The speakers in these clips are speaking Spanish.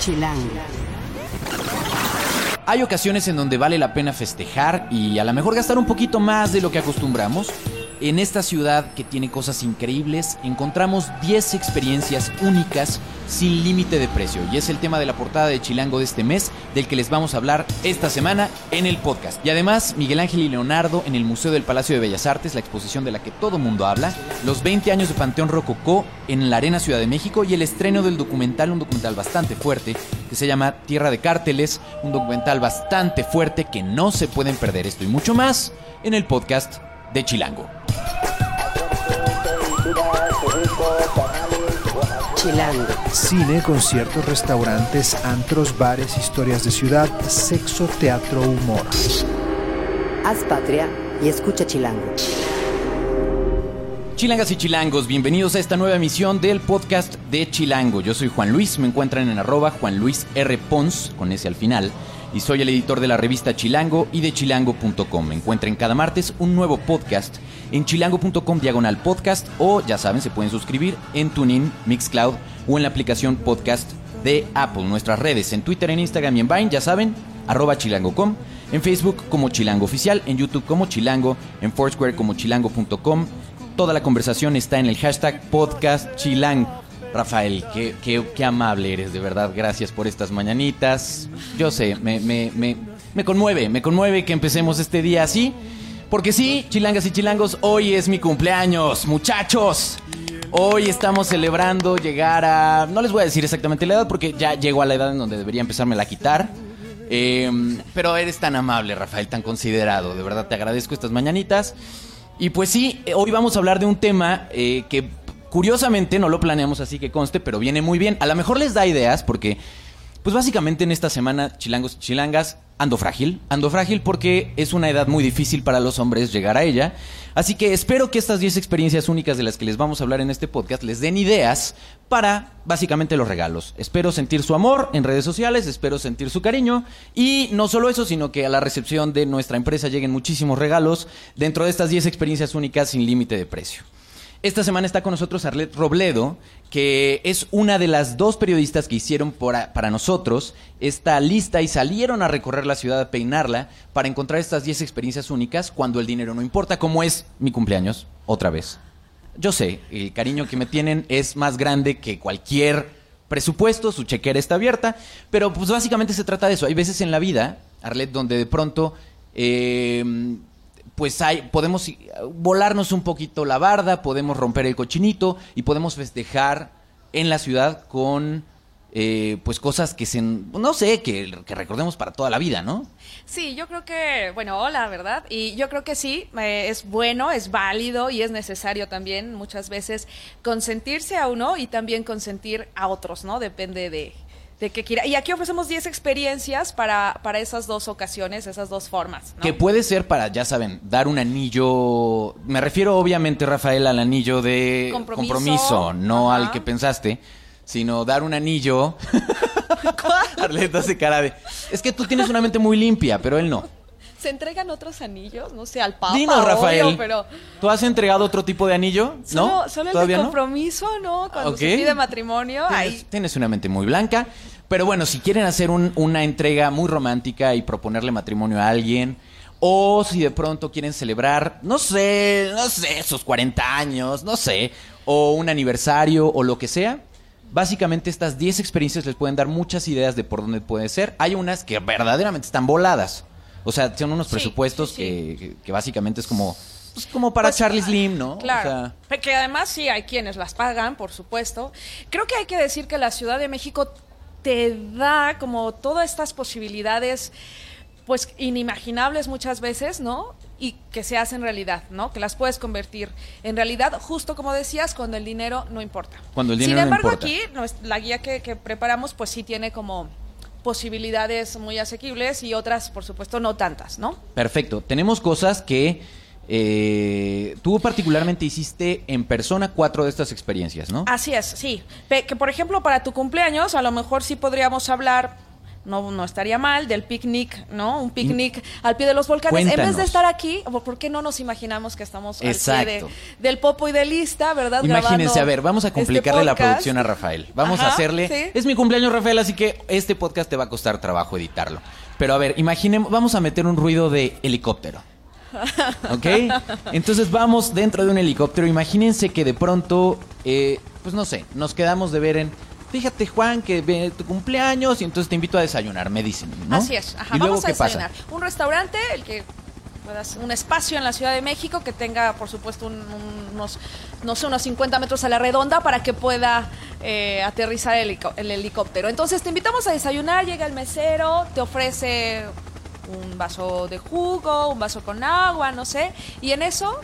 Chilango. Hay ocasiones en donde vale la pena festejar y a lo mejor gastar un poquito más de lo que acostumbramos. En esta ciudad que tiene cosas increíbles, encontramos 10 experiencias únicas sin límite de precio. Y es el tema de la portada de Chilango de este mes, del que les vamos a hablar esta semana en el podcast. Y además, Miguel Ángel y Leonardo en el Museo del Palacio de Bellas Artes, la exposición de la que todo mundo habla, los 20 años de Panteón Rococó en la Arena Ciudad de México y el estreno del documental, un documental bastante fuerte, que se llama Tierra de Cárteles, un documental bastante fuerte que no se pueden perder esto y mucho más en el podcast de Chilango. Chilango. Cine, conciertos, restaurantes, antros, bares, historias de ciudad, sexo, teatro, humor. Haz patria y escucha Chilango. Chilangas y chilangos, bienvenidos a esta nueva emisión del podcast de Chilango. Yo soy Juan Luis, me encuentran en arroba Juan Luis R. Pons, con ese al final, y soy el editor de la revista Chilango y de chilango.com. Me encuentran cada martes un nuevo podcast en chilango.com diagonal podcast o ya saben, se pueden suscribir en TuneIn, Mixcloud o en la aplicación podcast de Apple. Nuestras redes en Twitter, en Instagram y en Vine, ya saben, arroba chilango.com, en Facebook como Chilango Oficial, en YouTube como Chilango, en Foursquare como chilango.com. Toda la conversación está en el hashtag podcast chilango. Rafael, qué, qué- qué amable eres, de verdad. Gracias por estas mañanitas. Yo sé, me, me, me, me conmueve, me conmueve que empecemos este día así. Porque sí, chilangas y chilangos, hoy es mi cumpleaños, muchachos. Hoy estamos celebrando llegar a... No les voy a decir exactamente la edad porque ya llego a la edad en donde debería empezarme a quitar. Eh, pero eres tan amable, Rafael, tan considerado. De verdad te agradezco estas mañanitas. Y pues sí, eh, hoy vamos a hablar de un tema eh, que curiosamente no lo planeamos así que conste, pero viene muy bien. A lo mejor les da ideas porque, pues básicamente en esta semana, chilangos y chilangas, ando frágil. Ando frágil porque es una edad muy difícil para los hombres llegar a ella. Así que espero que estas 10 experiencias únicas de las que les vamos a hablar en este podcast les den ideas para básicamente los regalos. Espero sentir su amor en redes sociales, espero sentir su cariño y no solo eso, sino que a la recepción de nuestra empresa lleguen muchísimos regalos dentro de estas 10 experiencias únicas sin límite de precio. Esta semana está con nosotros Arlet Robledo, que es una de las dos periodistas que hicieron por a- para nosotros esta lista y salieron a recorrer la ciudad a peinarla para encontrar estas 10 experiencias únicas cuando el dinero no importa, como es mi cumpleaños, otra vez. Yo sé, el cariño que me tienen es más grande que cualquier presupuesto, su chequera está abierta, pero pues básicamente se trata de eso. Hay veces en la vida, Arlet, donde de pronto... eh, pues hay, podemos volarnos un poquito la barda, podemos romper el cochinito y podemos festejar en la ciudad con eh, pues cosas que se, no sé, que, que recordemos para toda la vida, ¿no? Sí, yo creo que, bueno, hola, ¿verdad? Y yo creo que sí, eh, es bueno, es válido y es necesario también muchas veces consentirse a uno y también consentir a otros, ¿no? Depende de, de qué quiera. Y aquí ofrecemos 10 experiencias para, para esas dos ocasiones, esas dos formas, ¿no? Que puede ser para, ya saben, dar un anillo, me refiero obviamente, Rafael, al anillo de Compromiso. compromiso, no Ajá. al que pensaste, sino dar un anillo. Arleta hace cara de, es que tú tienes una mente muy limpia, pero él no. ¿Se entregan otros anillos? No sé, al papa, Dinos, Rafael. obvio, pero... ¿Tú has entregado otro tipo de anillo? Solo, ¿No? solo el ¿Todavía de no? compromiso, ¿no? Cuando se pide matrimonio, Tienes, ahí... tienes una mente muy blanca. Pero bueno, si quieren hacer un- una entrega muy romántica y proponerle matrimonio a alguien, o si de pronto quieren celebrar, no sé, no sé, sus 40 años, no sé, o un aniversario o lo que sea, básicamente estas 10 experiencias les pueden dar muchas ideas de por dónde puede ser. Hay unas que verdaderamente están voladas. O sea, son unos presupuestos Que, que- que básicamente es como, pues, como para Pues, Charlie Slim, ¿no? O Claro. sea, Porque además sí hay quienes las pagan, por supuesto. Creo que hay que decir que la Ciudad de México te da como todas estas posibilidades, pues inimaginables muchas veces, ¿no? Y que se hacen realidad, ¿no? Que las puedes convertir en realidad, justo como decías, cuando el dinero no importa. Cuando el Sin dinero no embargo, importa. aquí la guía que, que preparamos, pues sí tiene como posibilidades muy asequibles y otras, por supuesto, no tantas, ¿no? Perfecto. Tenemos cosas que eh, tú particularmente hiciste en persona cuatro de estas experiencias, ¿no? Así es, sí. Que por ejemplo para tu cumpleaños a lo mejor sí podríamos hablar no, no estaría mal, del picnic, ¿no? Un picnic al pie de los volcanes. En vez de estar aquí, ¿por qué no nos imaginamos que estamos al pie de- del Popo y de Lista, verdad? Imagínense, a ver, vamos a este complicarle la producción a Rafael. Vamos a hacerle. sí. Es mi cumpleaños, Rafael, así que este podcast te va a costar trabajo editarlo. Pero a ver, imaginemos, vamos a meter un ruido de helicóptero. ¿Ok? Entonces vamos dentro de un helicóptero. Imagínense que de pronto, eh, pues no sé, nos quedamos de ver en. Fíjate, Juan, que ve tu cumpleaños y entonces te invito a desayunar, me dicen, ¿no? Así es, ajá, ¿Y luego vamos a qué pasa? desayunar. Un restaurante, el que puedas, un espacio en la Ciudad de México que tenga, por supuesto, un- un- unos, no sé, unos 50 metros a la redonda para que pueda eh, aterrizar el, el helicóptero. Entonces te invitamos a desayunar, llega el mesero, te ofrece un vaso de jugo, un vaso con agua, no sé, y en eso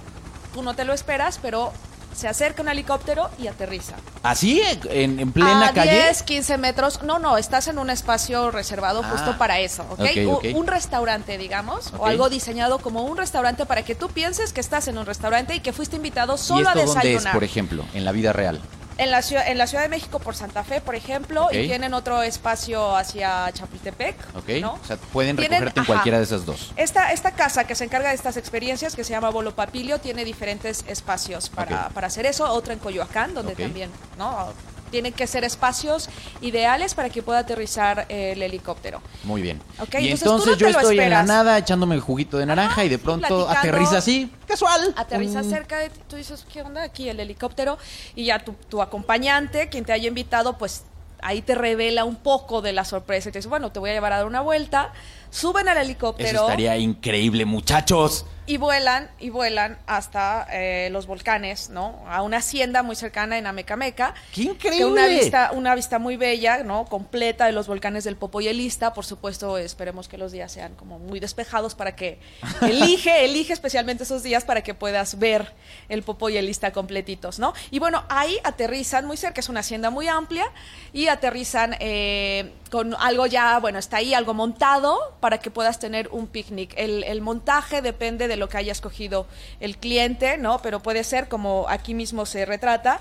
tú no te lo esperas, pero se acerca un helicóptero y aterriza. ¿Así? ¿En, en plena a calle? 10, 15 metros. No, no, estás en un espacio reservado Ah. justo para eso, ¿ok? Ok, U- ok. Un restaurante, digamos, o algo diseñado como un restaurante para que tú pienses que estás en un restaurante y que fuiste invitado ¿Y solo a esto dónde es, desayunar. por ejemplo, en la vida real? En la, ciudad, en la Ciudad de México por Santa Fe, por ejemplo, y tienen otro espacio hacia Chapultepec, ¿Ok? ¿no? O sea, pueden Tienen- recogerte en ajá. cualquiera de esas dos. Esta, esta casa que se encarga de estas experiencias, que se llama Bolo Papilio, tiene diferentes espacios para, para hacer eso. Otra en Coyoacán, donde también, ¿no? Tienen que ser espacios ideales para que pueda aterrizar el helicóptero. Muy bien. Ok, y entonces tú entonces no yo estoy en la nada echándome el juguito de naranja Ajá, y de pronto aterriza así, casual. Aterriza un- cerca de ti, tú dices, ¿qué onda aquí el helicóptero? Y ya tu, tu acompañante, quien te haya invitado, pues ahí te revela un poco de la sorpresa. Y te dice, bueno, te voy a llevar a dar una vuelta. Suben al helicóptero. Eso estaría increíble, muchachos. y vuelan y vuelan hasta eh, los volcanes, ¿no? A una hacienda muy cercana en Amecameca. ¡Qué Que increíble! una vista, una vista muy bella, ¿no? Completa de los volcanes del Popo y el Ista. Por supuesto, esperemos que los días sean como muy despejados para que elige, elige especialmente esos días para que puedas ver el Popo y el Ista completitos, ¿no? Y bueno, ahí aterrizan muy cerca, es una hacienda muy amplia y aterrizan eh, con algo ya, bueno, está ahí algo montado para que puedas tener un picnic. El, el montaje depende de lo que haya escogido el cliente, ¿no? Pero puede ser como aquí mismo se retrata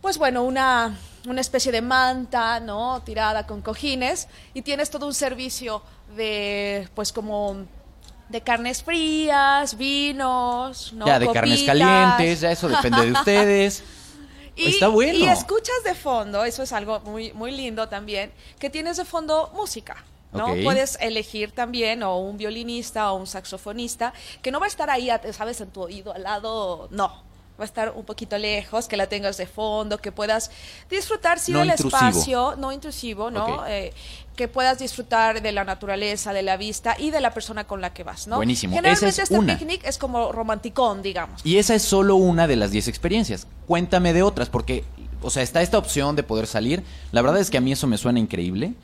pues bueno, una, una especie de manta, ¿no? Tirada con cojines y tienes todo un servicio de, pues como de carnes frías, vinos, ¿no? ya de carnes calientes, ya eso depende de ustedes. Y, Está bueno. Y escuchas de fondo, eso es algo muy, muy lindo también, que tienes de fondo música. ¿no? Puedes elegir también o un violinista o un saxofonista que no va a estar ahí, sabes, en tu oído al lado, no. Va a estar un poquito lejos, que la tengas de fondo, que puedas disfrutar sí No del intrusivo. espacio, no intrusivo, ¿no? Eh, que puedas disfrutar de la naturaleza, de la vista y de la persona con la que vas, ¿no? Buenísimo. Generalmente es este una. picnic es como romanticón, digamos. Y esa es solo una de las 10 experiencias. Cuéntame de otras, porque, o sea, está esta opción de poder salir. La verdad es que a mí eso me suena increíble.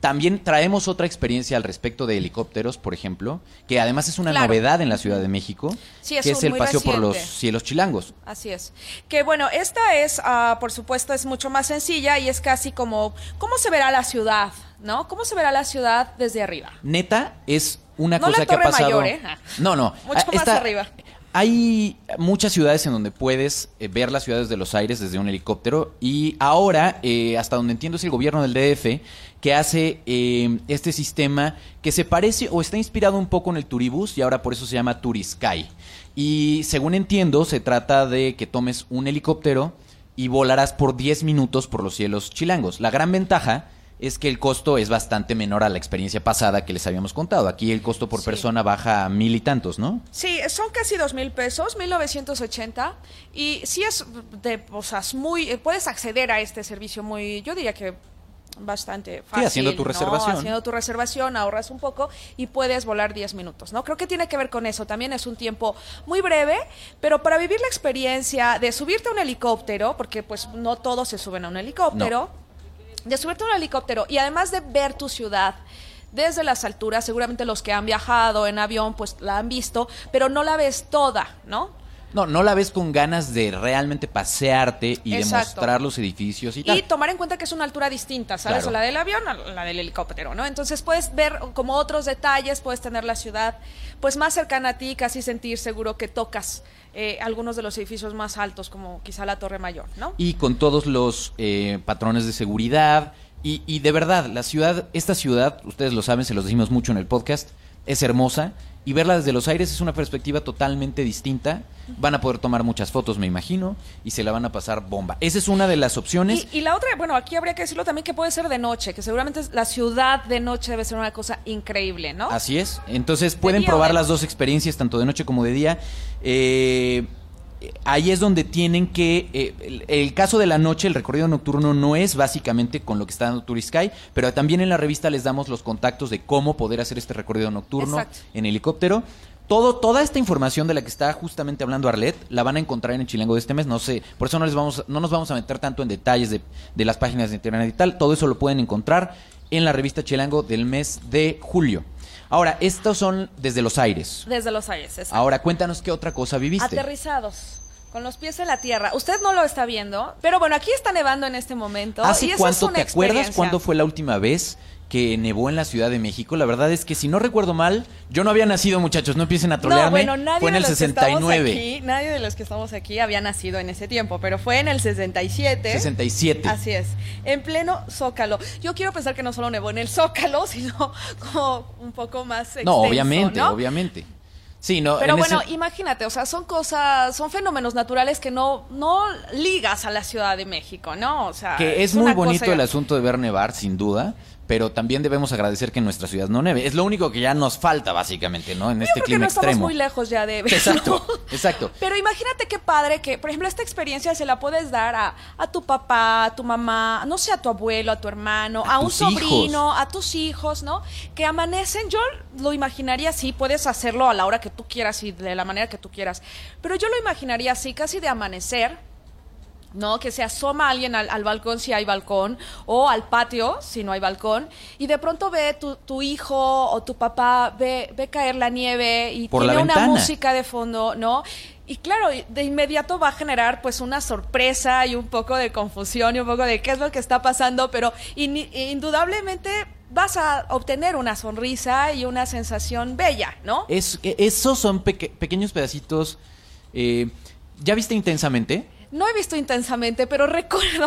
También traemos otra experiencia al respecto de helicópteros, por ejemplo, que además es una Claro. novedad en la Ciudad de México, Sí, es que un es el paseo por los cielos chilangos. Así es. Que bueno, esta es, ah, por supuesto, es mucho más sencilla y es casi como, ¿cómo se verá la ciudad? ¿No? ¿Cómo se verá la ciudad desde arriba? Neta, es una No cosa la que ha pasado. Mayor, ¿eh? Ah. No, no. Mucho Ah, más arriba. Hay muchas ciudades en donde puedes eh, ver las ciudades de los aires desde un helicóptero y ahora, eh, hasta donde entiendo, es el gobierno del DF que hace eh, este sistema que se parece o está inspirado un poco en el Turibus y ahora por eso se llama Turisky. Y según entiendo, se trata de que tomes un helicóptero y volarás por 10 minutos por los cielos chilangos. La gran ventaja es que el costo es bastante menor a la experiencia pasada que les habíamos contado. Aquí el costo por Sí. persona baja a mil y tantos, ¿no? Sí, son casi dos mil pesos, 1980. Y sí es de, es muy, eh, puedes acceder a este servicio muy, yo diría que bastante fácil. haciendo tu ¿no? reservación. Haciendo tu reservación, ahorras un poco y puedes volar 10 minutos, ¿no? Creo que tiene que ver con eso. También es un tiempo muy breve, pero para vivir la experiencia de subirte a un helicóptero, porque pues no todos se suben a un helicóptero, de subirte a un helicóptero y además de ver tu ciudad desde las alturas, seguramente los que han viajado en avión pues la han visto, pero no la ves toda, ¿no? No, no la ves con ganas de realmente pasearte y Exacto. demostrar los edificios y tal. Y tomar en cuenta que es una altura distinta, ¿sabes? Claro. La del avión a la del helicóptero, ¿no? Entonces puedes ver como otros detalles, puedes tener la ciudad pues más cercana a ti, casi sentir seguro que tocas eh, algunos de los edificios más altos, como quizá la Torre Mayor, ¿no? Y con todos los eh, patrones de seguridad, Y, y de verdad, la ciudad, esta ciudad, ustedes lo saben, se los decimos mucho en el podcast, es hermosa y verla desde los aires es una perspectiva totalmente distinta. Van a poder tomar muchas fotos, me imagino, y se la van a pasar bomba. Esa es una de las opciones. Y, y la otra, bueno, aquí habría que decirlo también que puede ser de noche, que seguramente la ciudad de noche debe ser una cosa increíble, ¿no? Así es. Entonces pueden probar las dos experiencias, tanto de noche como de día. Eh, ahí es donde tienen que... eh, el, el caso de la noche, el recorrido nocturno no es básicamente con lo que está dando Turisky, pero también en la revista les damos los contactos de cómo poder hacer este recorrido nocturno Exacto. en helicóptero. Todo, toda esta información de la que está justamente hablando Arlet la van a encontrar en el Chilango de este mes. No sé, por eso no les vamos, no nos vamos a meter tanto en detalles de, de las páginas de internet y tal. Todo eso lo pueden encontrar en la revista Chilango del mes de julio. Ahora, estos son desde los aires. Desde los aires, exacto. Ahora, cuéntanos qué otra cosa viviste. Aterrizados. Con los pies en la tierra. Usted no lo está viendo, pero bueno, aquí está nevando en este momento. y ¿Hace es cuánto una te acuerdas cuándo fue la última vez que nevó en la Ciudad de México? La verdad es que si no recuerdo mal, yo no había nacido, muchachos, no empiecen a trolearme. No, bueno, nadie fue en de el los que estamos 69. aquí, nadie de los que estamos aquí había nacido en ese tiempo, pero fue en el 67. 67. Así es, en pleno Zócalo. Yo quiero pensar que no solo nevó en el Zócalo, sino como un poco más extenso, no, obviamente, ¿no? obviamente. Sí, no, Pero en bueno, ese- imagínate, o sea, son cosas, son fenómenos naturales que no, no ligas a la Ciudad de México, ¿no? O sea, que es, una muy bonito el asunto de ver nevar, sin duda, pero también debemos agradecer que en nuestra ciudad no neve. Es lo único que ya nos falta, básicamente, ¿no? En Yo este creo que clima no extremo. estamos muy lejos ya de Exacto, ¿no? exacto. Pero imagínate qué padre que, por ejemplo, esta experiencia se la puedes dar a, a tu papá, a tu mamá, no sé, a tu abuelo, a tu hermano, A a, un hijos. sobrino, a tus hijos, ¿no? Que amanecen, yo lo imaginaría así, puedes hacerlo a la hora que tú quieras y de la manera que tú quieras, pero yo lo imaginaría así, casi de amanecer, ¿no? Que se asoma alguien al, al balcón si hay balcón, o al patio si no hay balcón, y de pronto ve tu, tu hijo o tu papá, ve, ve caer la nieve y Por tiene una música de fondo, ¿no? Y claro, de inmediato va a generar pues una sorpresa y un poco de confusión y un poco de qué es lo que está pasando, pero in- indudablemente vas a obtener una sonrisa y una sensación bella, ¿no? Es, que esos son peque- pequeños pedacitos. eh, ¿Ya viste intensamente? No he visto intensamente, pero recuerdo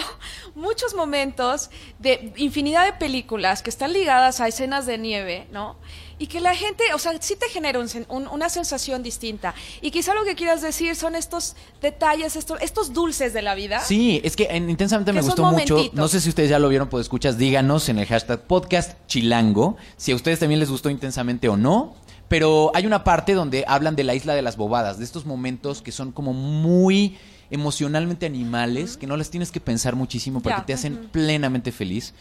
muchos momentos de infinidad de películas que están ligadas a escenas de nieve, ¿no? Y que la gente, o sea, sí te genera un sen- un- una sensación distinta. Y quizá lo que quieras decir son estos detalles, estos, estos dulces de la vida. Sí, es que en intensamente me Que gustó mucho. No sé si ustedes ya lo vieron, pues escuchas, díganos en el hashtag podcast chilango si a ustedes también les gustó intensamente o no. Pero hay una parte donde hablan de la isla de las bobadas, de estos momentos que son como muy emocionalmente animales, que no las tienes que pensar muchísimo porque Ya, te hacen plenamente feliz.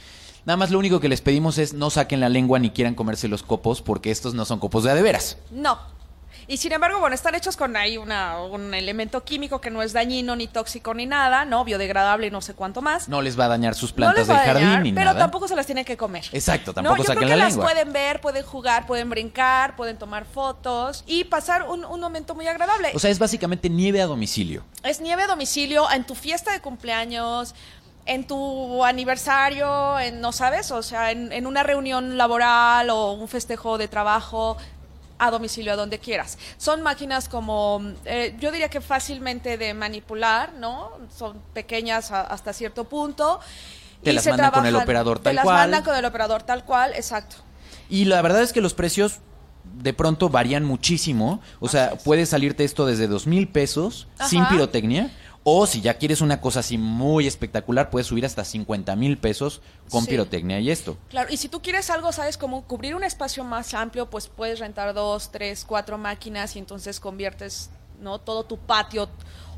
Nada más lo único que les pedimos es no saquen la lengua ni quieran comerse los copos porque estos no son copos de a de veras. No. Y sin embargo, bueno, están hechos con ahí una, un elemento químico que no es dañino, ni tóxico, ni nada, ¿no? Biodegradable y no sé cuánto más. No les va a dañar sus No plantas va del jardín dañar, ni pero nada. tampoco se las tienen que comer. Exacto, tampoco no, yo creo que la las lengua. pueden ver, pueden jugar, pueden brincar, pueden tomar fotos y pasar un, un momento muy agradable. O sea, es básicamente nieve a domicilio. es nieve a domicilio, en tu fiesta de cumpleaños, en tu aniversario, en, no sabes, o sea, en, en una reunión laboral o un festejo de trabajo a domicilio, a donde quieras. Son máquinas como, eh, yo diría que fácilmente de manipular, ¿no? Son pequeñas a- hasta cierto punto. Te y las se mandan con el operador tal Te las cual. mandan con el operador tal cual, exacto. Y la verdad es que los precios de pronto varían muchísimo. O sea, puede salirte esto desde dos mil pesos sin pirotecnia. O si ya quieres una cosa así muy espectacular, puedes subir hasta 50 mil pesos con Sí. pirotecnia y esto. Claro, y si tú quieres algo, sabes, como cubrir un espacio más amplio, pues puedes rentar dos, tres, cuatro máquinas y entonces conviertes, ¿no? Todo tu patio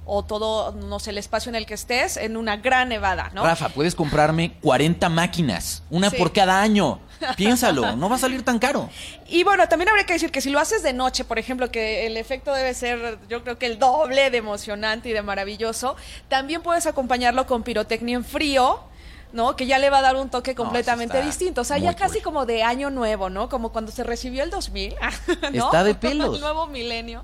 o todo, no sé, el espacio en el que estés en una gran nevada, ¿no? Rafa, puedes comprarme 40 máquinas, una Sí. por cada año. Piénsalo, no va a salir tan caro. Y bueno, también habría que decir que si lo haces de noche, por ejemplo, que el efecto debe ser, yo creo que el doble de emocionante y de maravilloso, también puedes acompañarlo con pirotecnia en frío. ¿no? Que ya le va a dar un toque completamente está distinto. O sea, ya casi cool. como de año nuevo, ¿no? Como cuando se recibió el 2000. ¿no? Está de pelos. El nuevo milenio.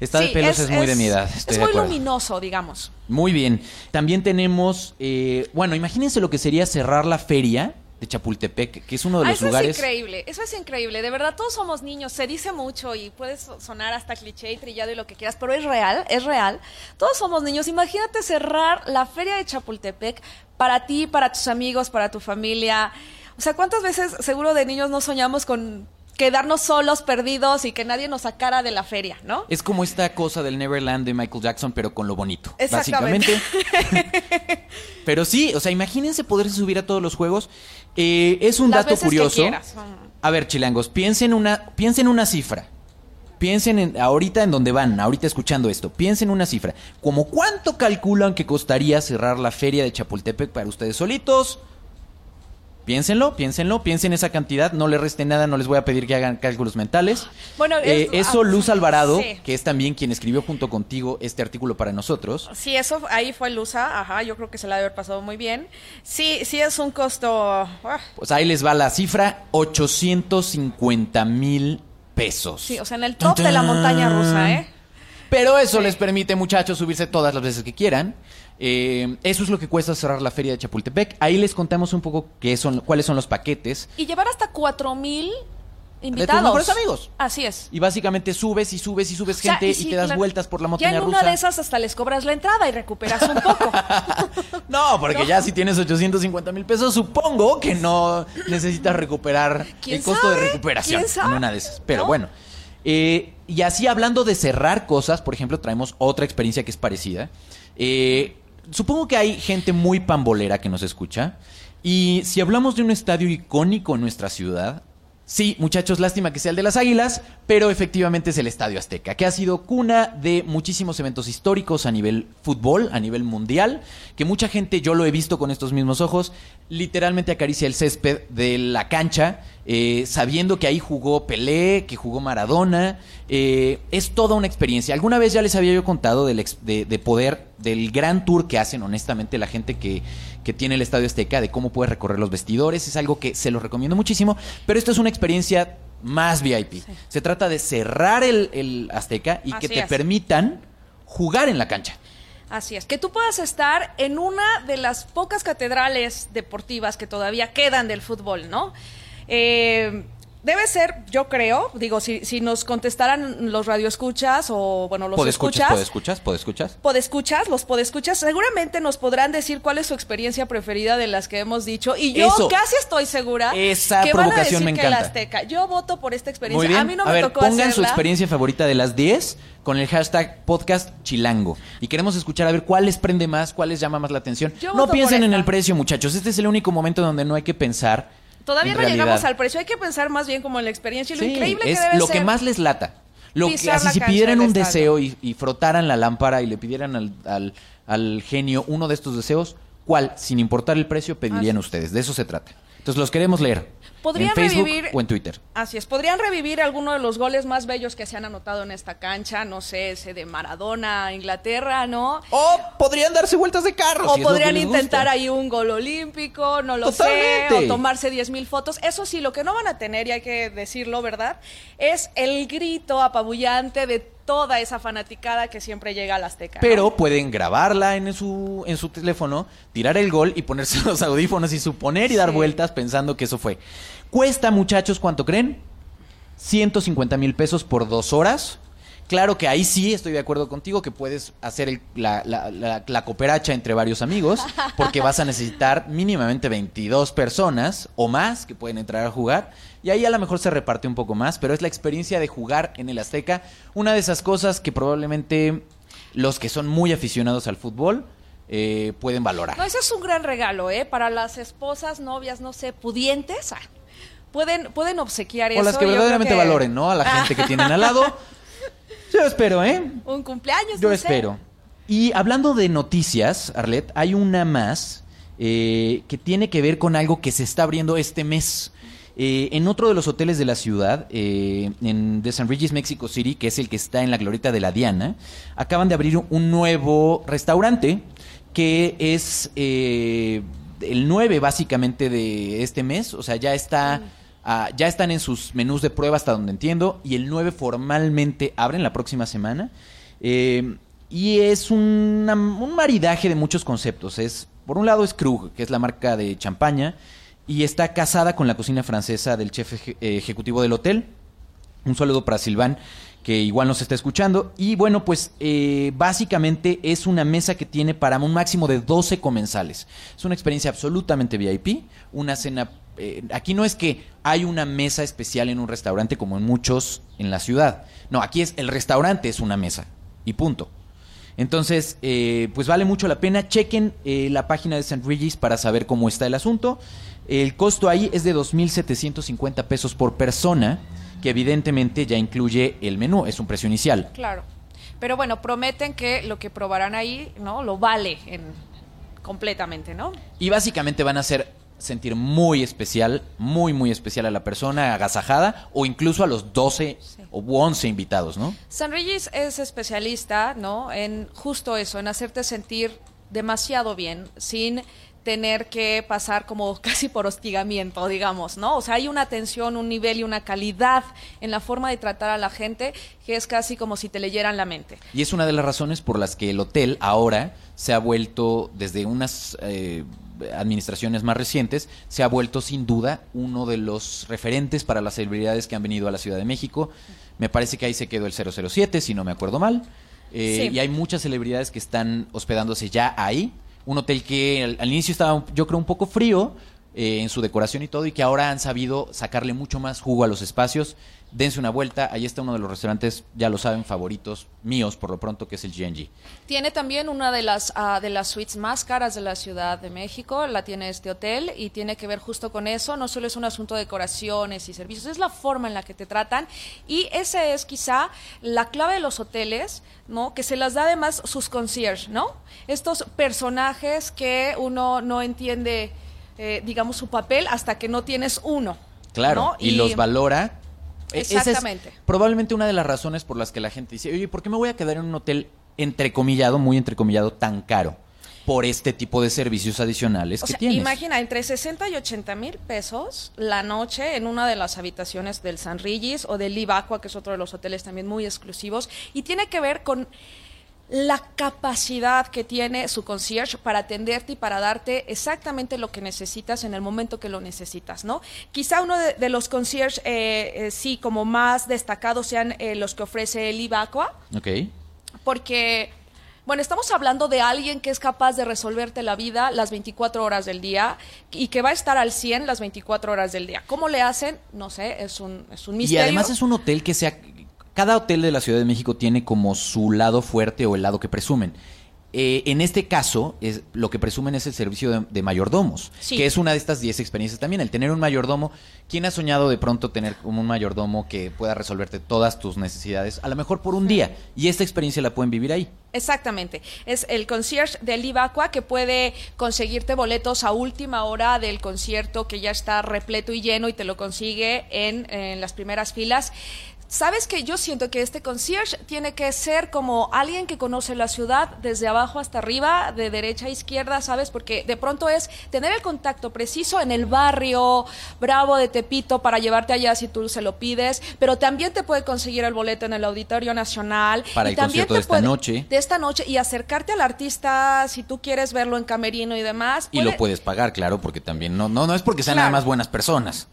Esta de pelos es, muy de mi edad. Estoy es muy luminoso, digamos. Muy bien. También tenemos, eh, bueno, imagínense lo que sería cerrar la feria de Chapultepec, que es uno de Ah, los eso lugares... es increíble, eso es increíble. De verdad, todos somos niños. Se dice mucho y puede so- sonar hasta cliché y trillado y lo que quieras, pero es real, es real. Todos somos niños. Imagínate cerrar la feria de Chapultepec para ti, para tus amigos, para tu familia. O sea, ¿cuántas veces seguro de niños no soñamos con quedarnos solos, perdidos y que nadie nos sacara de la feria, ¿no? Es como esta cosa del Neverland de Michael Jackson, pero con lo bonito. Exactamente. Básicamente. pero sí, o sea, imagínense poderse subir a todos los juegos. Eh, es un Las dato veces curioso. A ver, chilangos, piensen una, piensen una cifra. Piensen en, ahorita en donde van, ahorita escuchando esto. Piensen una cifra. ¿Como cuánto calculan que costaría cerrar la feria de Chapultepec para ustedes solitos? Piénsenlo, piénsenlo, piensen esa cantidad, no le resten nada, no les voy a pedir que hagan cálculos mentales. Bueno, Eh, es- eso ah, Luz Alvarado, sí. que es también quien escribió junto contigo este artículo para nosotros. Sí, eso ahí fue Lusa, ajá, yo creo que se la debe haber pasado muy bien. Sí, sí es un costo. ah, Pues ahí les va la cifra, 850 mil pesos. sí, o sea, en el top de la montaña rusa, ¿eh? Pero eso les permite, muchachos, subirse todas las veces que quieran. Eh, eso es lo que cuesta cerrar la feria de Chapultepec. Ahí les contamos un poco qué son, cuáles son los paquetes. Y llevar hasta cuatro mil tus invitados. mejores amigos. Así es. Y básicamente subes y subes y subes O sea, gente y, sí, te das claro, vueltas por la Ya montaña en rusa. una de esas hasta les cobras la entrada y recuperas un poco. No, porque ya si tienes 850 mil pesos, supongo que no necesitas recuperar ¿Quién el costo de recuperación en una de esas. Pero ¿No? bueno. eh, y así hablando de cerrar cosas, por ejemplo, traemos otra experiencia que es parecida. Eh, supongo que hay gente muy pambolera que nos escucha. Y si hablamos de un estadio icónico en nuestra ciudad, Sí, muchachos, lástima que sea el de las Águilas, pero efectivamente es el Estadio Azteca, que ha sido cuna de muchísimos eventos históricos a nivel fútbol, a nivel mundial, que mucha gente, yo lo he visto con estos mismos ojos, literalmente acaricia el césped de la cancha, eh, sabiendo que ahí jugó Pelé, que jugó Maradona. eh, es toda una experiencia. Alguna vez ya les había yo contado del ex- de, de poder, del gran tour que hacen, honestamente, la gente que, que tiene el Estadio Azteca, de cómo puedes recorrer los vestidores. Es algo que se los recomiendo muchísimo, pero esto es una experiencia más VIP. Se trata de cerrar el, el Azteca y que te es. permitan jugar en la cancha. Así es, que tú puedas estar en una de las pocas catedrales deportivas que todavía quedan del fútbol, ¿no? Eh, debe ser, yo creo, digo, si, si nos contestaran los radioescuchas o, bueno, los ¿Podescuchas? escuchas, ¿Podescuchas? ¿Podescuchas? podescuchas, los podescuchas, seguramente nos podrán decir cuál es su experiencia preferida de las que hemos dicho. Y yo Eso. casi estoy segura Esa que van a provocación decir me que encanta. Azteca. Yo voto por esta experiencia. Muy bien. A mí no me ver, tocó pongan su experiencia favorita de las 10 con el hashtag podcast chilango. Y queremos escuchar a ver cuál les prende más, cuál les llama más la atención. Yo no piensen en el precio, muchachos. Este es el único momento donde no hay que pensar. Todavía no llegamos al precio, hay que pensar más bien como en la experiencia y lo Sí, increíble es que debe lo ser. que más les lata. Lo que, así si pidieran un deseo y, y frotaran la lámpara y le pidieran al, al- al genio uno de estos deseos, ¿cuál, sin importar el precio, pedirían ustedes? De eso se trata. Entonces los queremos leer. Podrían en Facebook revivir- o en Twitter. Así es, podrían revivir alguno de los goles más bellos que se han anotado en esta cancha, no sé, ese de Maradona, Inglaterra, ¿no? O podrían darse vueltas de carro. O si podrían intentar ahí un gol olímpico, no lo Totalmente. sé, o tomarse 10 mil fotos. Eso sí, lo que no van a tener, y hay que decirlo, ¿verdad? Es el grito apabullante de toda esa fanaticada que siempre llega al Azteca. ¿no? Pero pueden grabarla en su, en su teléfono, tirar el gol y ponerse los audífonos y suponer y dar Sí. vueltas pensando que eso fue. Cuesta, muchachos, ¿cuánto creen? 150 mil pesos por dos horas. Claro que ahí sí estoy de acuerdo contigo que puedes hacer el- la, la- la- la cooperacha entre varios amigos, porque vas a necesitar mínimamente 22 personas o más que pueden entrar a jugar, y ahí a lo mejor se reparte un poco más, pero es la experiencia de jugar en el Azteca, una de esas cosas que probablemente los que son muy aficionados al fútbol eh, pueden valorar. No, ese es un gran regalo, ¿eh? Para las esposas, novias, no sé, pudientes, ah, pueden, pueden obsequiar eso. o las que verdaderamente que- valoren, ¿no? A la gente que tienen al lado. Yo espero, ¿eh? Un cumpleaños, Yo no sé. espero. Y hablando de noticias, Arlet, hay una más eh, que tiene que ver con algo que se está abriendo este mes. Eh, en otro de los hoteles de la ciudad, eh, en de San Regis, Mexico City, que es el que está en la glorieta de la Diana, acaban de abrir un nuevo restaurante que es eh, el 9 básicamente de este mes. O sea, ya está... ah, ya están en sus menús de prueba hasta donde entiendo y el 9 formalmente abren la próxima semana. Eh, y es una- un maridaje de muchos conceptos. Es, por un lado es Krug, que es la marca de champaña, y está casada con la cocina francesa del chef eh, ejecutivo del hotel. Un saludo para Silván, que igual nos está escuchando. Y bueno, pues eh, básicamente es una mesa que tiene para un máximo de 12 comensales. Es una experiencia absolutamente VIP, una cena... eh, aquí no es que hay una mesa especial en un restaurante como en muchos en la ciudad. No, aquí es el restaurante es una mesa y punto. Entonces, eh, pues vale mucho la pena. Chequen eh, la página de St. Regis para saber cómo está el asunto. El costo ahí es de 2.750 pesos por persona, que evidentemente ya incluye el menú, es un precio inicial. Claro. Pero bueno, prometen que lo que probarán ahí, ¿no? Lo vale en, completamente, ¿no? Y básicamente van a hacer sentir muy especial, muy, muy especial a la persona agasajada o incluso a los 12 o 11 invitados, ¿no? San Regis es especialista, ¿no? En justo eso, en hacerte sentir demasiado bien, sin tener que pasar como casi por hostigamiento, digamos, ¿no? O sea, hay una atención, un nivel y una calidad en la forma de tratar a la gente que es casi como si te leyeran la mente. Y es una de las razones por las que el hotel ahora se ha vuelto, desde unas eh, administraciones más recientes, se ha vuelto sin duda uno de los referentes para las celebridades que han venido a la Ciudad de México. Me parece que ahí se quedó el 007, si no me acuerdo mal. Eh, Sí. Y hay muchas celebridades que están hospedándose ya ahí. Un hotel que al, al inicio estaba, yo creo, un poco frío eh, en su decoración y todo, y que ahora han sabido sacarle mucho más jugo a los espacios. Dense una vuelta, ahí está uno de los restaurantes, ya lo saben, favoritos míos por lo pronto, que es el GNG. Tiene también una de las, ah, de las suites más caras de la Ciudad de México, la tiene este hotel y tiene que ver justo con eso. No solo es un asunto de decoraciones y servicios, es la forma en la que te tratan y esa es quizá la clave de los hoteles, ¿no? Que se las da además sus concierge, ¿no? Estos personajes que uno no entiende, eh, digamos, su papel hasta que no tienes uno. Claro, ¿no? y, los valora. E- esa es Exactamente. probablemente una de las razones por las que la gente dice, oye, ¿por qué me voy a quedar en un hotel entrecomillado, muy entrecomillado, tan caro? Por este tipo de servicios adicionales O que sea, tienes. imagina, entre 60 y 80 mil pesos la noche en una de las habitaciones del San Regis o del Live Aqua, que es otro de los hoteles también muy exclusivos, y tiene que ver con la capacidad que tiene su concierge para atenderte y para darte exactamente lo que necesitas en el momento que lo necesitas, ¿no? Quizá uno de, de los concierge, eh, eh, sí, como más destacados sean eh, los que ofrece el Live Aqua, Ok. porque, bueno, estamos hablando de alguien que es capaz de resolverte la vida las 24 horas del día y que va a estar al 100 las 24 horas del día. ¿Cómo le hacen? No sé, es un, es un Y misterio. además es un hotel que sea... Cada hotel de la Ciudad de México tiene como su lado fuerte o el lado que presumen. Eh, en este caso, es, lo que presumen es el servicio de, de mayordomos, Sí. que es una de estas 10 experiencias también. El tener un mayordomo, ¿quién ha soñado de pronto tener como un mayordomo que pueda resolverte todas tus necesidades? A lo mejor por un día. Y esta experiencia la pueden vivir ahí. Exactamente. Es el concierge del Live Aqua que puede conseguirte boletos a última hora del concierto que ya está repleto y lleno y te lo consigue en, en las primeras filas. Sabes que yo siento que este concierge tiene que ser como alguien que conoce la ciudad desde abajo hasta arriba, de derecha a izquierda, ¿sabes? Porque de pronto es tener el contacto preciso en el barrio bravo de Tepito para llevarte allá si tú se lo pides, pero también te puede conseguir el boleto en el Auditorio Nacional. Para y el también concierto te de esta puede- noche. de esta noche y acercarte al artista si tú quieres verlo en camerino y demás. Y lo puedes pagar, claro, porque también no, no, no es porque sean Claro. nada más buenas personas.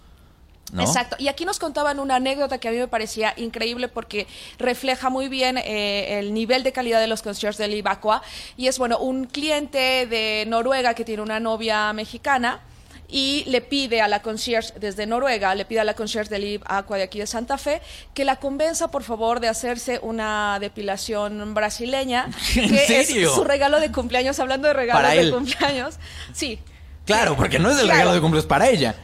¿No? Exacto. Y aquí nos contaban una anécdota que a mí me parecía increíble porque refleja muy bien eh, el nivel de calidad de los conciertos del Ibacua. Y es, bueno, un cliente de Noruega que tiene una novia mexicana y le pide a la concierge desde Noruega, le pide a la concierge del Live Aqua de aquí de Santa Fe que la convenza por favor de hacerse una depilación brasileña, ¿En que serio? es su regalo de cumpleaños, hablando de regalos Para de él. cumpleaños. Sí. Claro, porque no es el Claro. regalo de cumpleaños para ella.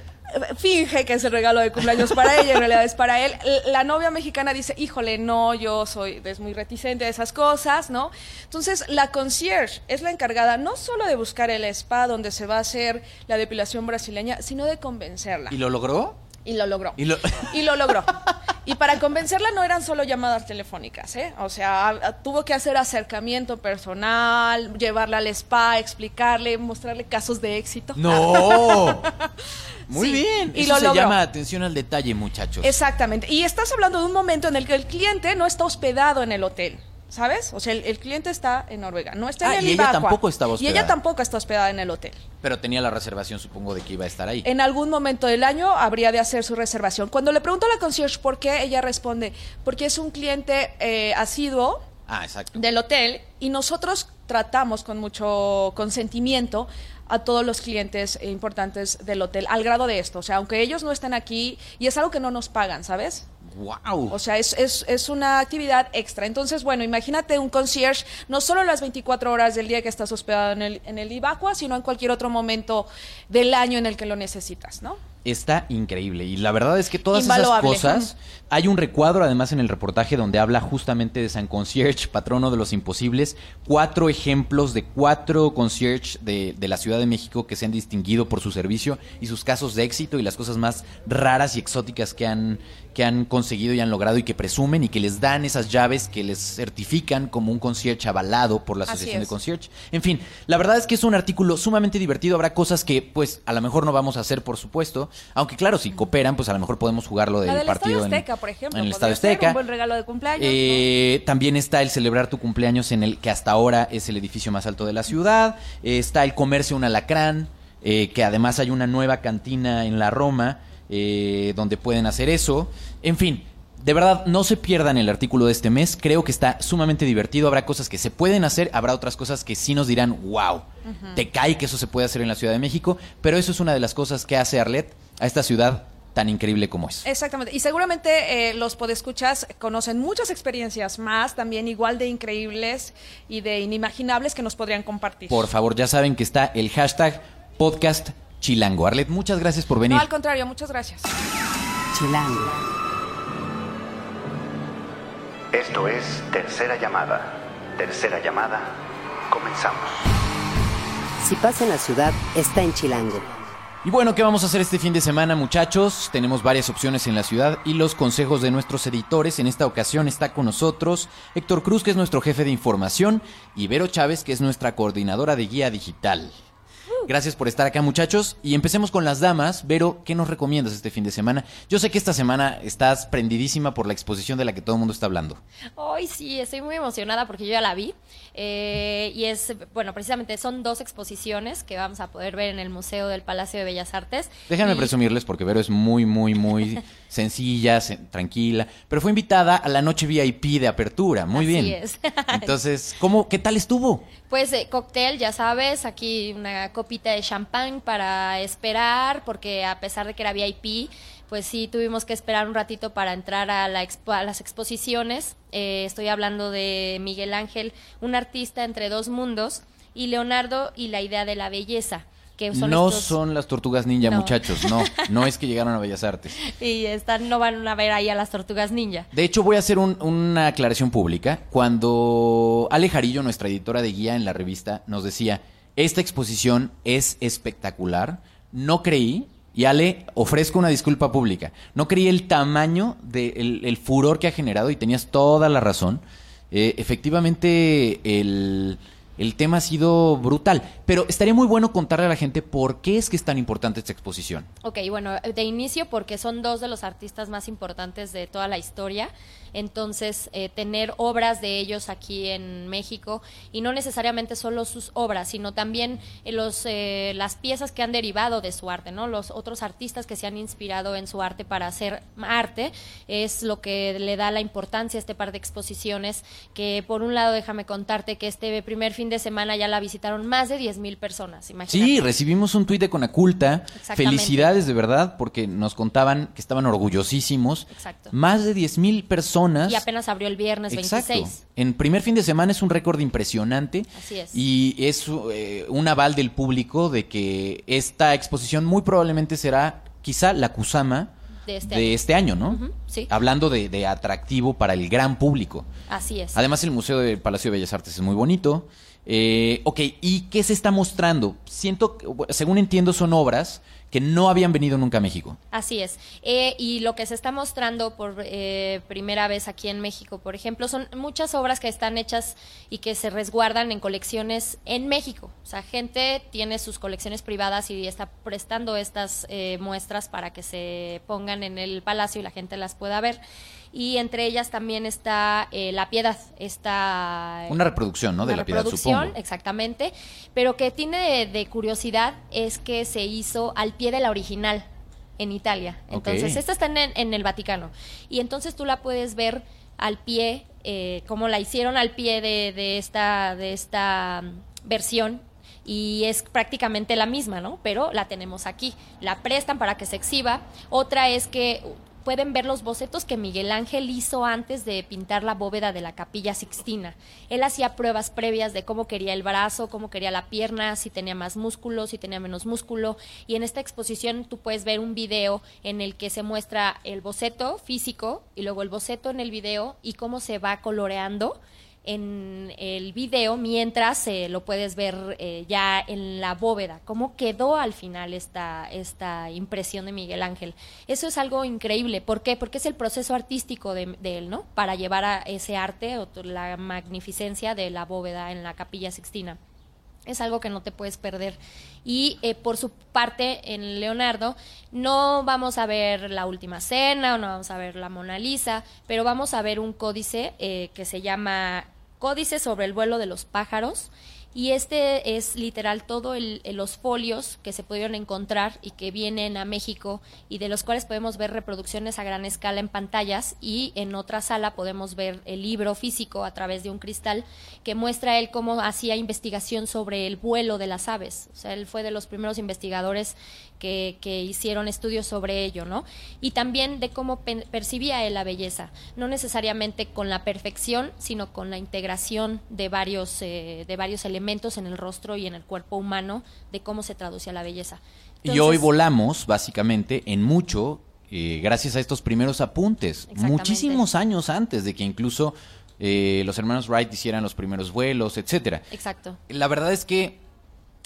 Finge que es el regalo de cumpleaños para ella, en realidad es para él. La novia mexicana dice, híjole, no, yo soy es muy reticente a esas cosas, ¿no? Entonces, la concierge es la encargada no solo de buscar el spa donde se va a hacer la depilación brasileña, sino de convencerla. ¿Y lo logró? Y lo logró. Y lo- Y lo logró. Y para convencerla no eran solo llamadas telefónicas, ¿eh? O sea, a- a- tuvo que hacer acercamiento personal, llevarla al spa, explicarle, mostrarle casos de éxito. ¡No! Muy Sí, bien. y Eso lo se logró. llama atención al detalle, muchachos. Exactamente. Y estás hablando de un momento en el que el cliente no está hospedado en el hotel. ¿Sabes? O sea, el, el cliente está en Noruega, no está Ah, en el y ella tampoco estaba Y hospedada. ella tampoco está hospedada en el hotel. Pero tenía la reservación, supongo, de que iba a estar ahí. En algún momento del año habría de hacer su reservación. Cuando le pregunto a la concierge por qué, ella responde, porque es un cliente eh, asiduo Ah, del hotel y nosotros tratamos con mucho consentimiento a todos los clientes importantes del hotel, al grado de esto. O sea, aunque ellos no estén aquí, y es algo que no nos pagan, ¿sabes? ¡Wow! O sea, es, es, es una actividad extra. Entonces, bueno, imagínate un concierge, no solo las 24 horas del día que estás hospedado en el, en el Ibacua, sino en cualquier otro momento del año en el que lo necesitas, ¿no? Está increíble. Y la verdad es que todas Invaluable. esas cosas. Hay un recuadro, además, en el reportaje donde habla justamente de San Concierge, patrono de los imposibles. Cuatro ejemplos de cuatro concierge de, de la Ciudad de México que se han distinguido por su servicio y sus casos de éxito y las cosas más raras y exóticas que han, que han conseguido y han logrado y que presumen y que les dan esas llaves que les certifican como un concierge avalado por la Asociación de. Concierge. En fin, la verdad es que es un artículo sumamente divertido. Habrá cosas que, pues, a lo mejor no vamos a hacer, por supuesto. Aunque, claro, si cooperan, pues a lo mejor podemos jugarlo del del partido Estadio en- Azteca, por ejemplo. en el ser Azteca. Un buen regalo de cumpleaños. Eh, También está el celebrar tu cumpleaños en el que hasta ahora es el edificio más alto de la ciudad. Eh, está el comercio un alacrán, eh, que además hay una nueva cantina en la Roma eh, donde pueden hacer eso. En fin. De verdad, no se pierdan el artículo de este mes. Creo que está sumamente divertido. Habrá cosas que se pueden hacer, habrá otras cosas que sí nos dirán, wow, te cae que eso se puede hacer en la Ciudad de México. Pero eso es una de las cosas que hace Arlet a esta ciudad tan increíble como es. Exactamente. Y seguramente eh, los podescuchas conocen muchas experiencias más, también igual de increíbles y de inimaginables que nos podrían compartir. Por favor, ya saben que está el hashtag podcast chilango. Arlet, muchas gracias por venir. No, al contrario, muchas gracias. Chilango. Esto es Tercera Llamada. Tercera Llamada. Comenzamos. Si pasa en la ciudad, está en Chilango. Y bueno, ¿qué vamos a hacer este fin de semana, muchachos? Tenemos varias opciones en la ciudad y los consejos de nuestros editores. En esta ocasión está con nosotros Héctor Cruz, que es nuestro jefe de información, y Vero Chávez, que es nuestra coordinadora de guía digital. Gracias por estar acá, muchachos. Y empecemos con las damas. Vero, ¿qué nos recomiendas este fin de semana? Yo sé que esta semana estás prendidísima por la exposición de la que todo el mundo está hablando. Hoy sí, estoy muy emocionada porque yo ya la vi. Eh, y es, bueno, precisamente son dos exposiciones que vamos a poder ver en el Museo del Palacio de Bellas Artes. Déjenme Y- presumirles porque Vero es muy, muy, muy sencilla, sen- tranquila, pero fue invitada a la noche VIP de apertura. Muy Así bien. es. Entonces, ¿cómo, qué tal estuvo? Pues eh, cóctel, ya sabes, aquí una copita de champán para esperar, porque a pesar de que era VIP, pues sí tuvimos que esperar un ratito para entrar a, la expo- a las exposiciones. Eh, estoy hablando de Miguel Ángel, un artista entre dos mundos, y Leonardo y la idea de la belleza. Que son no estos- son las tortugas ninja, No. muchachos, no. No es que llegaron a Bellas Artes. Y están, no van a ver ahí a las tortugas ninja. De hecho, voy a hacer un- una aclaración pública. Cuando Ale Jarillo, nuestra editora de guía en la revista, nos decía, esta exposición es espectacular, no creí, y Ale, ofrezco una disculpa pública, no creí el tamaño del el furor que ha generado, y tenías toda la razón. Eh, efectivamente, el, el tema ha sido brutal, pero estaría muy bueno contarle a la gente por qué es que es tan importante esta exposición. Ok, bueno, de inicio porque son dos de los artistas más importantes de toda la historia, entonces eh, tener obras de ellos aquí en México y no necesariamente solo sus obras, sino también eh, los, eh, las piezas que han derivado de su arte, ¿no? Los otros artistas que se han inspirado en su arte para hacer arte es lo que le da la importancia a este par de exposiciones que por un lado déjame contarte que este primer fin de semana ya la visitaron más de 10 mil personas, imagínate. Sí, recibimos un tuit de Conaculta. Felicidades de verdad, porque nos contaban que estaban orgullosísimos. Exacto. Más de 10 mil personas. Y apenas abrió el viernes Exacto. 26. En primer fin de semana es un récord impresionante. Así es. Y es eh, un aval del público de que esta exposición muy probablemente será quizá la Kusama De este de año. este año, ¿no? Sí. Hablando de, de atractivo para el gran público. Así es. Además, el Museo del Palacio de Bellas Artes es muy bonito. Eh, ok, ¿y qué se está mostrando? Siento, según entiendo, son obras que no habían venido nunca a México. Así es. Eh, y lo que se está mostrando por eh, primera vez aquí en México, por ejemplo, son muchas obras que están hechas y que se resguardan en colecciones en México. O sea, gente tiene sus colecciones privadas y está prestando estas eh, muestras para que se pongan en el palacio y la gente las pueda ver. Y entre ellas también está eh, La Piedad, está... Una reproducción, ¿no? De La Piedad, reproducción, supongo. exactamente, pero que tiene de, de curiosidad es que se hizo al pie de la original en Italia. Entonces, esta está en, el- en el Vaticano. Y entonces tú la puedes ver al pie, eh, como la hicieron al pie de, de esta, de esta mm, versión. Y es prácticamente la misma, ¿no? Pero la tenemos aquí. La prestan para que se exhiba. Otra es que pueden ver los bocetos que Miguel Ángel hizo antes de pintar la bóveda de la capilla Sixtina. Él hacía pruebas previas de cómo quería el brazo, cómo quería la pierna, si tenía más músculo, si tenía menos músculo. Y en esta exposición tú puedes ver un video en el que se muestra el boceto físico y luego el boceto en el video y cómo se va coloreando en el video mientras eh, lo puedes ver eh, ya en la bóveda, cómo quedó al final esta, esta impresión de Miguel Ángel. Eso es algo increíble. ¿Por qué? Porque es el proceso artístico de, de él, ¿no? Para llevar a ese arte o la magnificencia de la bóveda en la capilla Sixtina. Es algo que no te puedes perder. Y eh, por su parte, en Leonardo, no vamos a ver la última cena o no vamos a ver la Mona Lisa, pero vamos a ver un códice eh, que se llama Códice sobre el vuelo de los pájaros. Y este es literal todo los folios que se pudieron encontrar y que vienen a México y de los cuales podemos ver reproducciones a gran escala en pantallas y en otra sala podemos ver el libro físico a través de un cristal que muestra él cómo hacía investigación sobre el vuelo de las aves. O sea, él fue de los primeros investigadores que, que hicieron estudios sobre ello, ¿no? Y también de cómo pen- percibía él la belleza, no necesariamente con la perfección, sino con la integración de varios, eh, de varios elementos en el rostro y en el cuerpo humano, de cómo se traducía la belleza. y hoy volamos, básicamente, en mucho, eh, gracias a estos primeros apuntes. Muchísimos años antes de que incluso eh, los hermanos Wright hicieran los primeros vuelos, etcétera. Exacto. La verdad es que,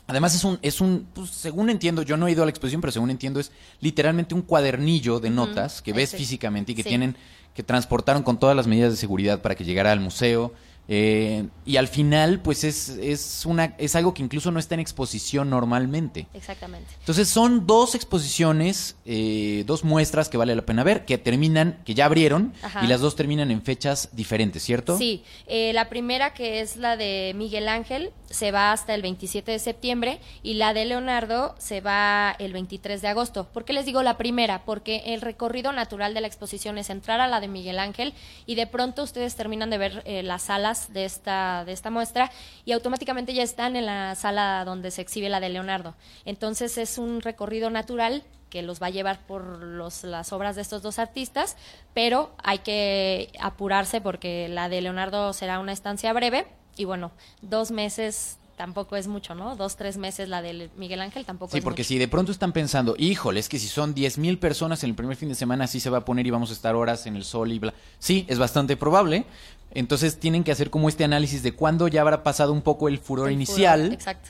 además es un, es un, pues, según entiendo, yo no he ido a la exposición, pero según entiendo es literalmente un cuadernillo de notas que ves físicamente y que Sí. tienen, que transportaron con todas las medidas de seguridad para que llegara al museo. Eh, y al final, pues es, es una, es algo que incluso no está en exposición normalmente. Exactamente. Entonces son dos exposiciones, eh, dos muestras que vale la pena ver, que terminan, que ya abrieron, Ajá. y las dos terminan en fechas diferentes, ¿cierto? Sí, eh, la primera que es la de Miguel Ángel se va hasta el 27 de septiembre y la de Leonardo se va el 23 de agosto. ¿Por qué les digo la primera? Porque el recorrido natural de la exposición es entrar a la de Miguel Ángel y de pronto ustedes terminan de ver eh, las salas de esta, de esta muestra y automáticamente ya están en la sala donde se exhibe la de Leonardo. Entonces es un recorrido natural que los va a llevar por los, las obras de estos dos artistas, pero hay que apurarse porque la de Leonardo será una estancia breve y bueno, dos meses tampoco es mucho, ¿no? Dos, tres meses la de Miguel Ángel tampoco Sí, es porque mucho. si de pronto están pensando, híjole, es que si son 10 mil personas en el primer fin de semana, así se va a poner y vamos a estar horas en el sol y bla. Sí, es bastante probable. Entonces tienen que hacer como este análisis de cuándo ya habrá pasado un poco el furor El inicial furor, exacto.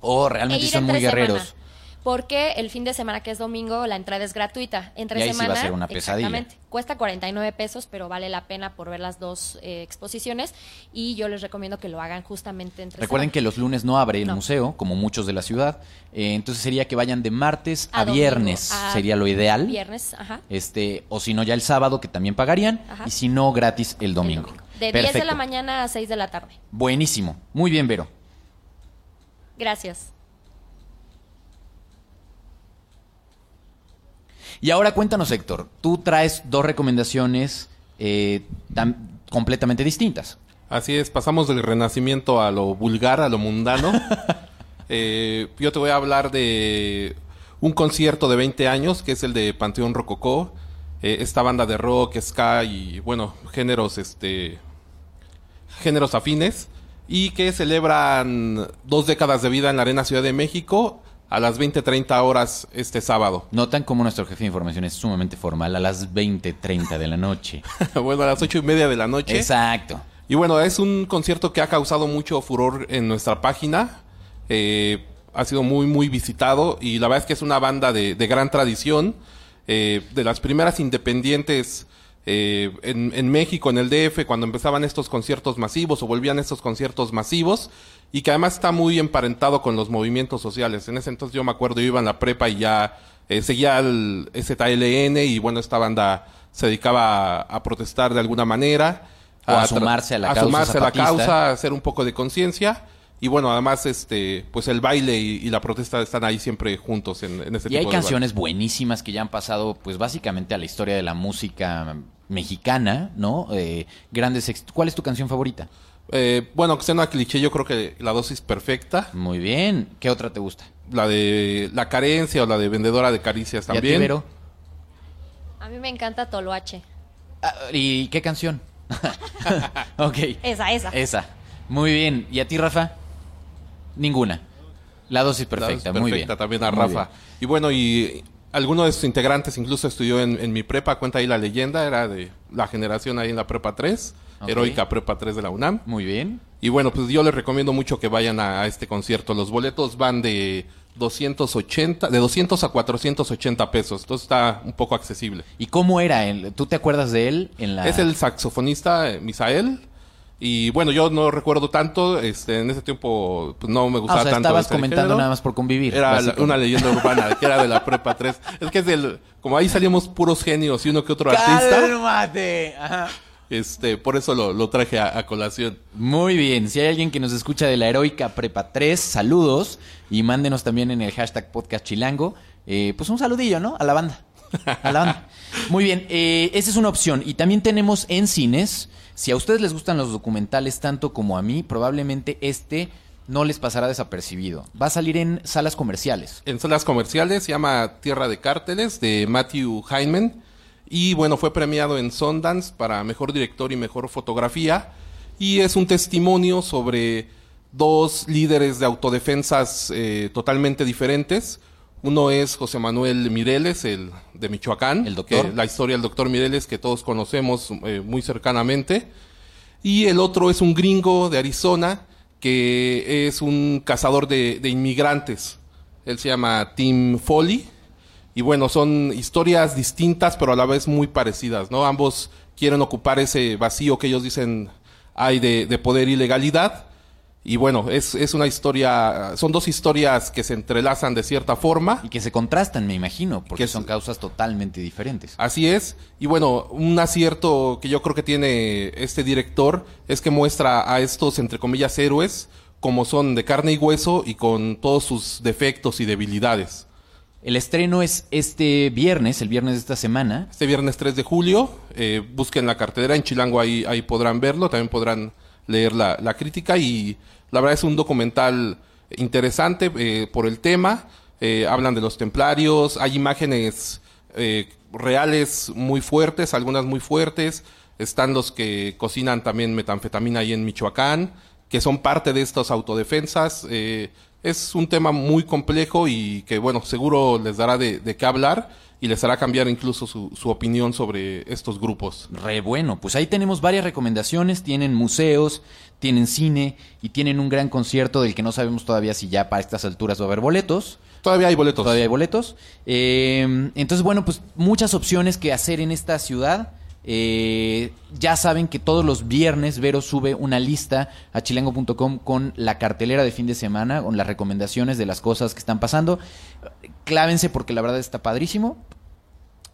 o E realmente ir son muy guerreros. semana, Porque el fin de semana que es domingo la entrada es gratuita. Entre Y ahí sí va a semana ser una pesadilla. Exactamente. Cuesta 49 pesos, pero vale la pena por ver las dos eh, exposiciones y yo les recomiendo que lo hagan justamente entre Recuerden semana. que los lunes no abre el No. museo, como muchos de la ciudad. Eh, entonces sería que vayan de martes a, A domingo, viernes, a sería lo ideal. Viernes, ajá. Este, o si no, ya el sábado, que también pagarían. Ajá. Y si no, gratis el el domingo. De 10 de Perfecto. la mañana a 6 de la tarde. Buenísimo. Muy bien, Vero. Gracias. Y ahora cuéntanos, Héctor. Tú traes dos recomendaciones eh, tam- completamente distintas. Así es, pasamos del renacimiento a lo vulgar, a lo mundano. Eh, yo te voy a hablar de un concierto de 20 años, que es el de Panteón Rococó. Eh, esta banda de rock, ska y, bueno, géneros, este, géneros afines. Y que celebran dos décadas de vida en la Arena Ciudad de México a las 20.30 horas este sábado. Notan como nuestro jefe de información es sumamente formal a las 20.30 de la noche. bueno, a las ocho y media de la noche. Exacto. Y bueno, es un concierto que ha causado mucho furor en nuestra página. Eh, ha sido muy, muy visitado y la verdad es que es una banda de, de gran tradición. eh, de las primeras independientes eh, en, en México, en el DF, cuando empezaban estos conciertos masivos o volvían estos conciertos masivos. Y que además está muy emparentado con los movimientos sociales. En ese entonces yo me acuerdo, yo iba en la prepa y ya eh, seguía el ZLN y bueno, esta banda se dedicaba a, a protestar de alguna manera. O a sumarse a la a causa sumarse a la causa, a hacer un poco de conciencia. Y bueno, además, este, pues el baile y, y la protesta están ahí siempre juntos en, en este Y hay tipo de canciones buenísimas que ya han pasado, pues básicamente a la historia de la música mexicana, ¿no? Eh, grandes. ex- ¿Cuál es tu canción favorita? Eh, bueno, que sea una cliché, yo creo que la dosis perfecta. Muy bien. ¿Qué otra te gusta? La de la carencia o la de vendedora de caricias ¿Y a ti, también. Vero? A mí me encanta Toloache. Ah, ¿Y qué canción? ok. Esa, esa. Esa. Muy bien. ¿Y a ti, Rafa? Ninguna. La dosis La dosis perfecta, muy bien. perfecta también a Rafa. Y bueno, y alguno de sus integrantes incluso estudió en, en mi prepa, cuenta ahí la leyenda, era de la generación ahí en la prepa 3, Ok. heroica prepa 3 de la UNAM. Muy bien. Y bueno, pues yo les recomiendo mucho que vayan a, a este concierto. Los boletos van de 280, de 200 a 480 pesos. Entonces está un poco accesible. ¿Y cómo era? él? ¿Tú te acuerdas de él en la...? Es el saxofonista eh, Misael. Y bueno, yo no recuerdo tanto, este, en ese tiempo pues, no me Ah, gustaba o sea, tanto. estabas este comentando nada más por convivir. Era la- una leyenda urbana, que era de la prepa 3. Es que es del, como ahí salimos puros genios y uno que otro artista, ¡Cálmate! Ajá. este, por eso lo, lo traje a, a colación. Muy bien, si hay alguien que nos escucha de la heroica Prepa 3, saludos y mándenos también en el hashtag podcast chilango, eh, pues un saludillo, ¿no? A la banda. A la banda. Muy bien, eh, esa es una opción. Y también tenemos en cines, si a ustedes les gustan los documentales tanto como a mí, probablemente este no les pasará desapercibido. Va a salir en salas comerciales. En salas comerciales se llama Tierra de Cárteles de Matthew Heineman. Y bueno, fue premiado en Sundance para mejor director y mejor fotografía. Y es un testimonio sobre dos líderes de autodefensas eh, totalmente diferentes. Uno es José Manuel Mireles, el de Michoacán. El doctor. la historia del doctor Mireles que todos conocemos eh, muy cercanamente. Y el otro es un gringo de Arizona que es un cazador de, de inmigrantes. Él se llama Tim Foley. Y bueno, son historias distintas, pero a la vez muy parecidas, ¿no? Ambos quieren ocupar ese vacío que ellos dicen hay de, de poder y legalidad. Y bueno, es, es una historia, son dos historias que se entrelazan de cierta forma. Y que se contrastan, me imagino, porque Que es- son causas totalmente diferentes. Así es. Y bueno, un acierto que yo creo que tiene este director es que muestra a estos, entre comillas, héroes como son de carne y hueso y con todos sus defectos y debilidades. El estreno es este viernes, el viernes de esta semana. Este viernes 3 de julio, eh, busquen la cartelera en Chilango, ahí, ahí podrán verlo, también podrán leer la, la crítica y la verdad es un documental interesante eh, por el tema. Eh, hablan de los templarios, hay imágenes eh, reales muy fuertes, algunas muy fuertes. Están los que cocinan también metanfetamina ahí en Michoacán, que son parte de estas autodefensas. Es un tema muy complejo y que, bueno, seguro les dará de, qué hablar y les hará cambiar incluso su opinión sobre estos grupos. Re bueno, pues ahí tenemos varias recomendaciones. Tienen museos, tienen cine y tienen un gran concierto del que no sabemos todavía si ya para estas alturas va a haber boletos. Todavía hay boletos. Todavía hay boletos. Eh, entonces, bueno, pues muchas opciones que hacer en esta ciudad. Eh, ya saben que todos los viernes Vero sube una lista a chilango.com con la cartelera de fin de semana, con las recomendaciones de las cosas que están pasando. Clávense porque la verdad está padrísimo.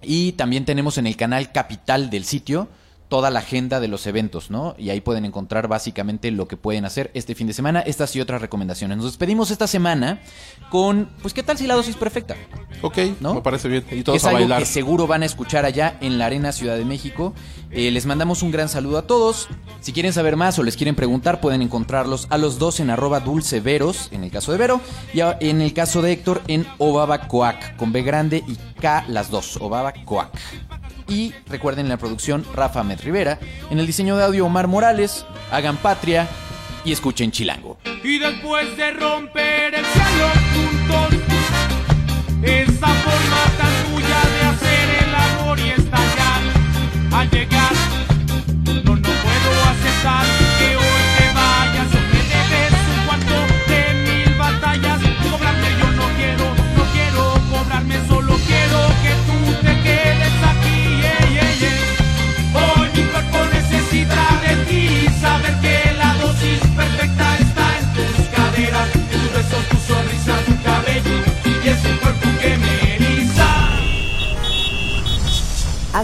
Y también tenemos en el canal capital del sitio toda la agenda de los eventos, ¿no? Y ahí pueden encontrar básicamente lo que pueden hacer este fin de semana, estas y otras recomendaciones. Nos despedimos esta semana con, pues, ¿qué tal si la dosis perfecta? Ok, ¿No? me parece bien. Y todos es a algo bailar. que seguro van a escuchar allá en la Arena Ciudad de México. Eh, les mandamos un gran saludo a todos. Si quieren saber más o les quieren preguntar, pueden encontrarlos a los dos en arroba dulceveros, en el caso de Vero, y a- en el caso de Héctor en Obaba Coac, con B grande y K las dos, Obaba Coac. Y recuerden en la producción Rafa Ahmed Rivera, en el diseño de audio Omar Morales, hagan patria y escuchen Chilango. y después de romper el cielo juntos.